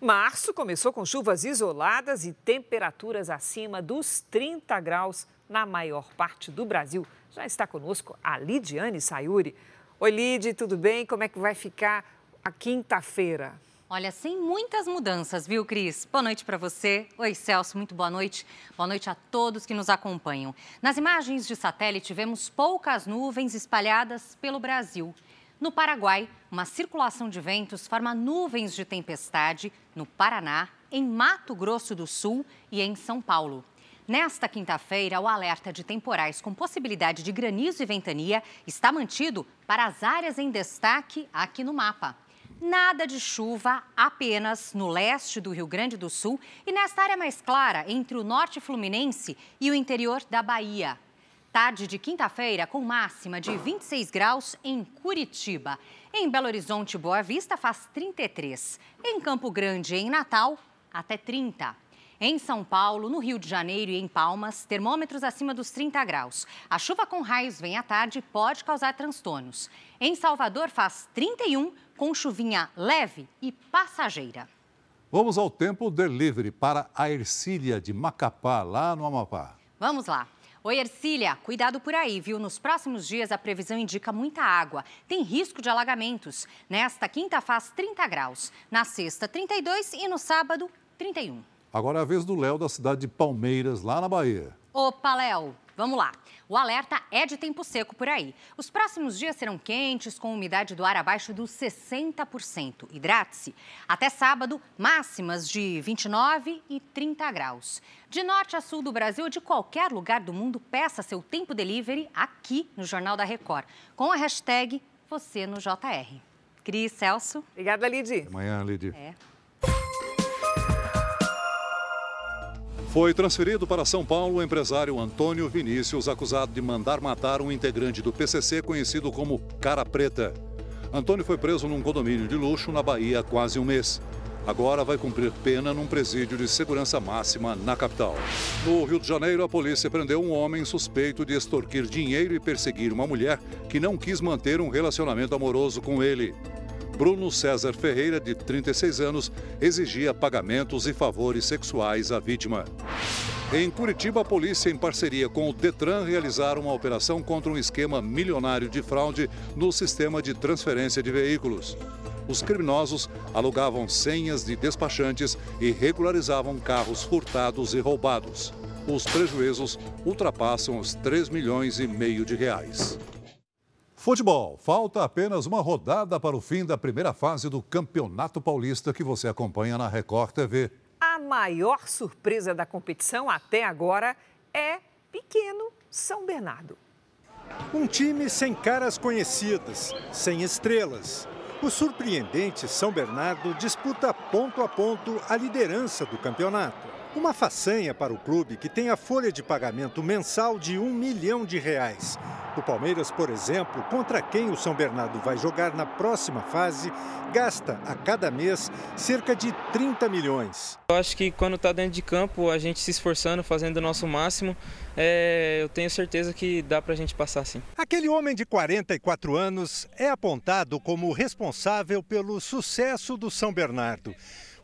Março começou com chuvas isoladas e temperaturas acima dos 30 graus na maior parte do Brasil. Já está conosco a Lidiane Sayuri. Oi, Lid, tudo bem? Como é que vai ficar a quinta-feira? Olha, sem muitas mudanças, viu, Cris? Boa noite para você. Oi, Celso, muito boa noite. Boa noite a todos que nos acompanham. Nas imagens de satélite, vemos poucas nuvens espalhadas pelo Brasil. No Paraguai, uma circulação de ventos forma nuvens de tempestade no Paraná, em Mato Grosso do Sul e em São Paulo. Nesta quinta-feira, o alerta de temporais com possibilidade de granizo e ventania está mantido para as áreas em destaque aqui no mapa. Nada de chuva apenas no leste do Rio Grande do Sul e nesta área mais clara entre o norte fluminense e o interior da Bahia. Tarde de quinta-feira com máxima de 26 graus em Curitiba. Em Belo Horizonte e Boa Vista faz 33. Em Campo Grande e em Natal, até 30. Em São Paulo, no Rio de Janeiro e em Palmas, termômetros acima dos 30 graus. A chuva com raios vem à tarde e pode causar transtornos. Em Salvador faz 31, com chuvinha leve e passageira. Vamos ao tempo delivery para a Ercília de Macapá, lá no Amapá. Vamos lá. Oi, Ercília, cuidado por aí, viu? Nos próximos dias a previsão indica muita água. Tem risco de alagamentos. Nesta quinta faz 30 graus, na sexta 32 e no sábado 31. Agora é a vez do Léo da cidade de Palmeiras, lá na Bahia. Opa, Léo, vamos lá. O alerta é de tempo seco por aí. Os próximos dias serão quentes, com umidade do ar abaixo dos 60%. Hidrate-se. Até sábado, máximas de 29 e 30 graus. De norte a sul do Brasil ou de qualquer lugar do mundo, peça seu tempo delivery aqui no Jornal da Record, com a hashtag você no JR. Cris, Celso. Obrigada, Lid. Amanhã, Lid. É. Foi transferido para São Paulo o empresário Antônio Vinícius, acusado de mandar matar um integrante do PCC conhecido como Cara Preta. Antônio foi preso num condomínio de luxo na Bahia há quase um mês. Agora vai cumprir pena num presídio de segurança máxima na capital. No Rio de Janeiro, a polícia prendeu um homem suspeito de extorquir dinheiro e perseguir uma mulher que não quis manter um relacionamento amoroso com ele. Bruno César Ferreira, de 36 anos, exigia pagamentos e favores sexuais à vítima. Em Curitiba, a polícia, em parceria com o Detran, realizaram uma operação contra um esquema milionário de fraude no sistema de transferência de veículos. Os criminosos alugavam senhas de despachantes e regularizavam carros furtados e roubados. Os prejuízos ultrapassam os 3 milhões e meio de reais. Futebol. Falta apenas uma rodada para o fim da primeira fase do Campeonato Paulista que você acompanha na Record TV. A maior surpresa da competição até agora é pequeno São Bernardo. Um time sem caras conhecidas, sem estrelas. O surpreendente São Bernardo disputa ponto a ponto a liderança do campeonato. Uma façanha para o clube que tem a folha de pagamento mensal de um milhão de reais. O Palmeiras, por exemplo, contra quem o São Bernardo vai jogar na próxima fase, gasta a cada mês cerca de 30 milhões. Eu acho que quando está dentro de campo, a gente se esforçando, fazendo o nosso máximo, é, eu tenho certeza que dá para a gente passar sim. Aquele homem de 44 anos é apontado como responsável pelo sucesso do São Bernardo.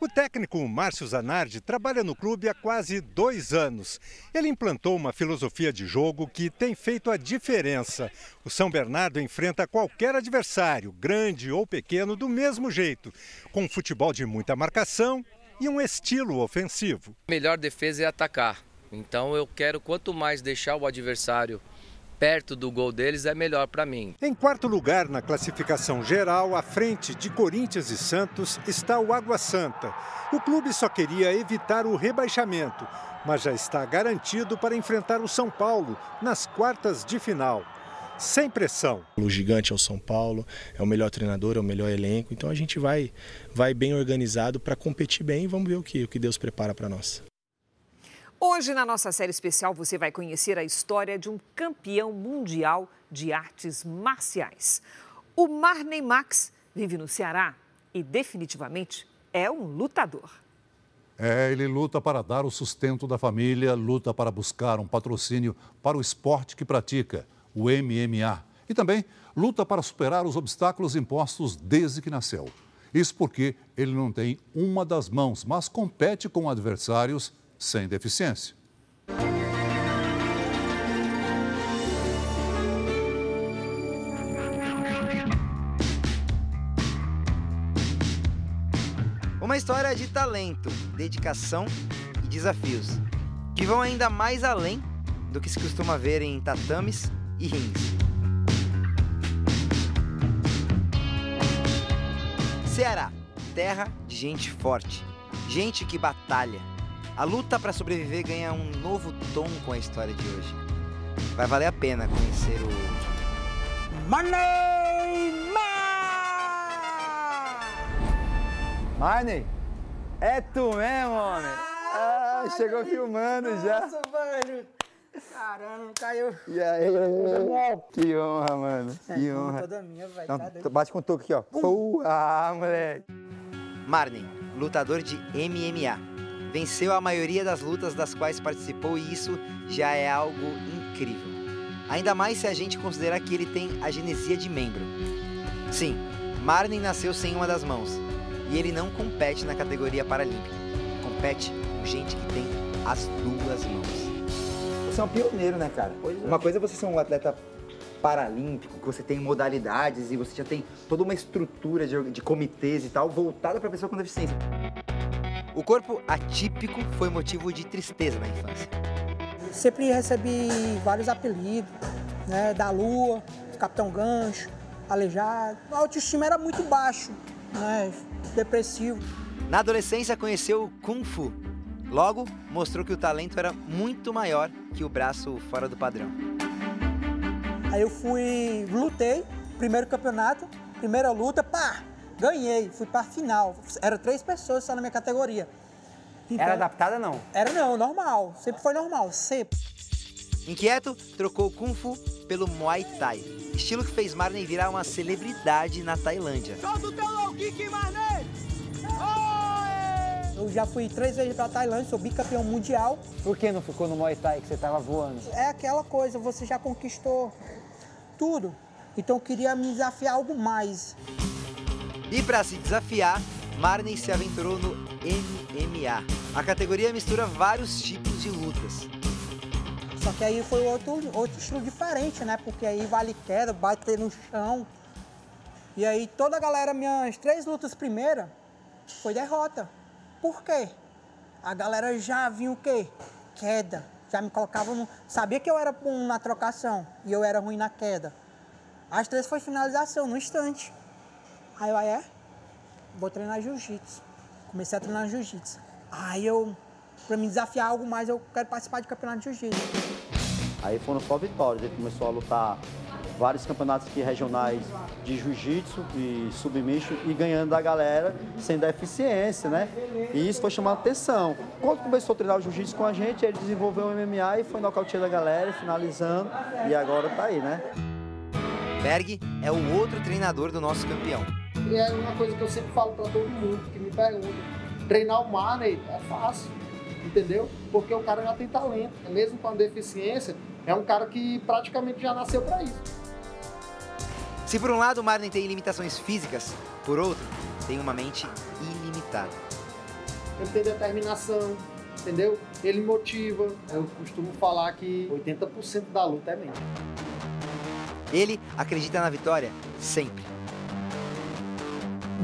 O técnico Márcio Zanardi trabalha no clube há quase dois anos. Ele implantou uma filosofia de jogo que tem feito a diferença. O São Bernardo enfrenta qualquer adversário, grande ou pequeno, do mesmo jeito, com um futebol de muita marcação e um estilo ofensivo. A melhor defesa é atacar. Então eu quero quanto mais deixar o adversário perto do gol deles é melhor para mim. Em quarto lugar na classificação geral, à frente de Corinthians e Santos, está o Água Santa. O clube só queria evitar o rebaixamento, mas já está garantido para enfrentar o São Paulo nas quartas de final. Sem pressão. O gigante é o São Paulo, é o melhor treinador, é o melhor elenco, então a gente vai, vai bem organizado para competir bem e vamos ver o que, o que Deus prepara para nós. Hoje, na nossa série especial, você vai conhecer a história de um campeão mundial de artes marciais. O Marney Max vive no Ceará e, definitivamente, é um lutador. É, ele luta para dar o sustento da família, luta para buscar um patrocínio para o esporte que pratica, o MMA. E também luta para superar os obstáculos impostos desde que nasceu. Isso porque ele não tem uma das mãos, mas compete com adversários sem deficiência. Uma história de talento, dedicação e desafios, que vão ainda mais além do que se costuma ver em tatames e rings. Ceará, terra de gente forte, gente que batalha a luta para sobreviver ganha um novo tom com a história de hoje. Vai valer a pena conhecer o. Money Man! Marney, é tu mesmo, homem? Ah, chegou filmando já. Nossa, velho. Caramba, caiu. E aí? Que honra, mano. Que É, honra. toda minha, velho, Não, tá doido. bate com o toque aqui, ó. Pô, ah, moleque. Marnen, lutador de MMA. Venceu a maioria das lutas das quais participou e isso já é algo incrível. Ainda mais se a gente considerar que ele tem agenesia de membro. Sim, Marnen nasceu sem uma das mãos e ele não compete na categoria paralímpica. Compete com gente que tem as duas mãos. Você é um pioneiro, né, cara? Uma coisa é você ser um atleta paralímpico, que você tem modalidades e você já tem toda uma estrutura de, de comitês e tal, voltada pra pessoa com deficiência. O corpo atípico foi motivo de tristeza na infância. Sempre recebi vários apelidos, né? Da Lua, Capitão Gancho, Aleijado. A autoestima era muito baixo, né? Depressivo. Na adolescência conheceu o Kung Fu. Logo, mostrou que o talento era muito maior que o braço fora do padrão. Aí eu fui, lutei, primeiro campeonato, primeira luta, pá, ganhei, fui pra final. Era três pessoas só na minha categoria. Então, Era adaptada não? Era não, normal, sempre foi normal, sempre. Inquieto, trocou o Kung Fu pelo Muay Thai, estilo que fez Marley virar uma celebridade na Tailândia. Solta o teu low kick! Eu já fui três vezes pra Tailândia, sou bicampeão mundial. Por que não ficou no Muay Thai que você tava voando? É aquela coisa, você já conquistou tudo. Então eu queria me desafiar algo mais. E para se desafiar, Marney se aventurou no MMA. A categoria mistura vários tipos de lutas. Só que aí foi outro, outro estilo diferente, né? Porque aí vale queda, bater no chão. E aí toda a galera, minhas três lutas primeiras, foi derrota. Por quê? A galera já vinha o quê? Queda. Já me colocava no... Sabia que eu era bom na trocação e eu era ruim na queda. As três foi finalização, no instante. Aí eu, aí é? Vou treinar jiu-jitsu. Comecei a treinar jiu-jitsu. Aí eu, pra me desafiar algo mais, eu quero participar de campeonato de jiu-jitsu. Aí foram só vitórias. Ele começou a lutar vários campeonatos aqui regionais de jiu-jitsu e submission e ganhando da galera sem deficiência, né? E isso foi chamando atenção. Quando começou a treinar o jiu-jitsu com a gente, ele desenvolveu o MMA e foi nocauteando a galera, finalizando e agora tá aí, né? Berg é o outro treinador do nosso campeão. E é uma coisa que eu sempre falo para todo mundo que me pergunta. Treinar o Marney é fácil, entendeu? Porque o cara já tem talento. Mesmo com a deficiência, é um cara que praticamente já nasceu para isso. Se por um lado Marley tem limitações físicas, por outro, tem uma mente ilimitada. Ele tem determinação, entendeu? Ele motiva. Eu costumo falar que 80% da luta é mente. Ele acredita na vitória sempre.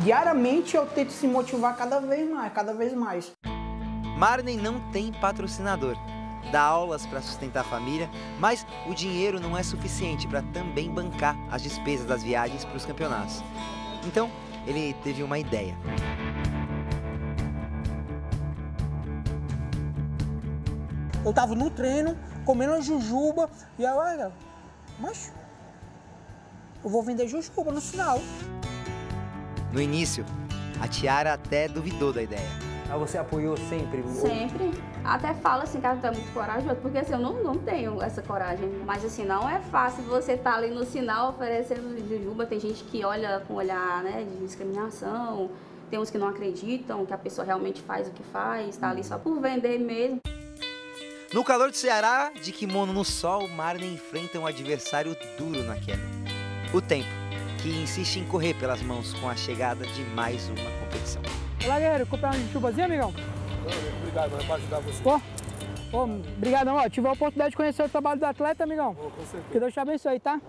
Diariamente eu tento se motivar cada vez mais, cada vez mais. Marney não tem patrocinador. Dá aulas para sustentar a família, mas o dinheiro não é suficiente para também bancar as despesas das viagens para os campeonatos. Então, ele teve uma ideia. Eu tava no treino, comendo uma jujuba, e aí, olha, mas eu vou vender jujuba no final. No início, a Tiara até duvidou da ideia. Mas você apoiou sempre? Sempre. Até fala assim que ela tá muito corajoso, porque assim, eu não, não tenho essa coragem. Mas assim, não é fácil você estar tá ali no sinal oferecendo jujuba. Tem gente que olha com olhar né, de discriminação, tem uns que não acreditam que a pessoa realmente faz o que faz, tá ali só por vender mesmo. No calor do Ceará, de kimono no sol, Marley enfrenta um adversário duro na queda. O tempo, que insiste em correr pelas mãos com a chegada de mais uma competição. Olá, guerreiro, comprar uma chubazinha, amigão? Obrigado, mano, pra ajudar você. Pô, pô obrigadão, ó. Tive a oportunidade de conhecer o trabalho do atleta, amigão. com certeza. Que Deus te abençoe, tá?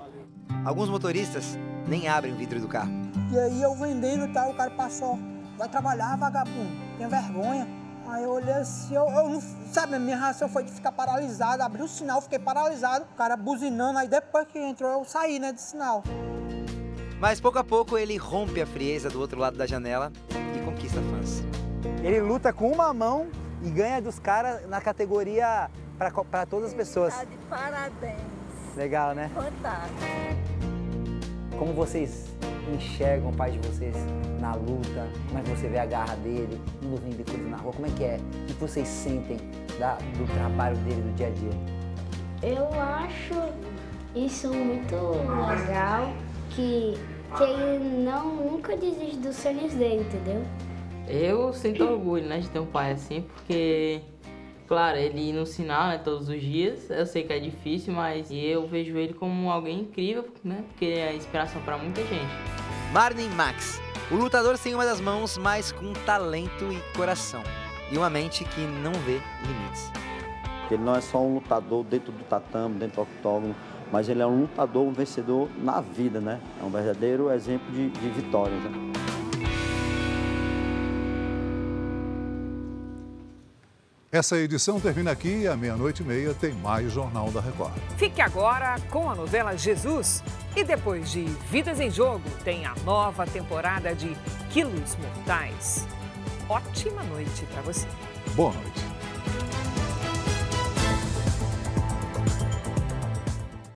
Alguns motoristas nem abrem o vidro do carro. E aí eu vendendo e tal, o cara passou. Vai trabalhar, vagabundo. Tem vergonha. Aí eu olhei assim, eu, eu não. Sabe, a minha reação foi de ficar paralisado. Abri o sinal, fiquei paralisado. O cara buzinando. Aí depois que entrou, eu saí, né, de sinal. Mas pouco a pouco ele rompe a frieza do outro lado da janela e conquista fãs. Ele luta com uma mão e ganha dos caras na categoria para todas as pessoas. Tá de parabéns. Legal, né? Fantástico. como vocês enxergam o pai de vocês na luta? Como é que você vê a garra dele, indo vender coisas na rua? Como é que é? O que vocês sentem da, do trabalho dele do dia a dia? Eu acho isso muito legal, que, que ele não, nunca desiste dos sonhos dele, entendeu? Eu sinto orgulho, né, de ter um pai assim, porque, claro, ele no sinal, né, todos os dias, eu sei que é difícil, mas eu vejo ele como alguém incrível, né, porque é inspiração para muita gente. Marlon Max, o lutador sem uma das mãos, mas com talento e coração, e uma mente que não vê limites. Ele não é só um lutador dentro do tatame, dentro do octógono, mas ele é um lutador, um vencedor na vida, né? É um verdadeiro exemplo de, de vitórias. Né? Essa edição termina aqui e à meia-noite e meia tem mais Jornal da Record. Fique agora com a novela Jesus. E depois de Vidas em Jogo, tem a nova temporada de Quilos Mortais. Ótima noite para você. Boa noite.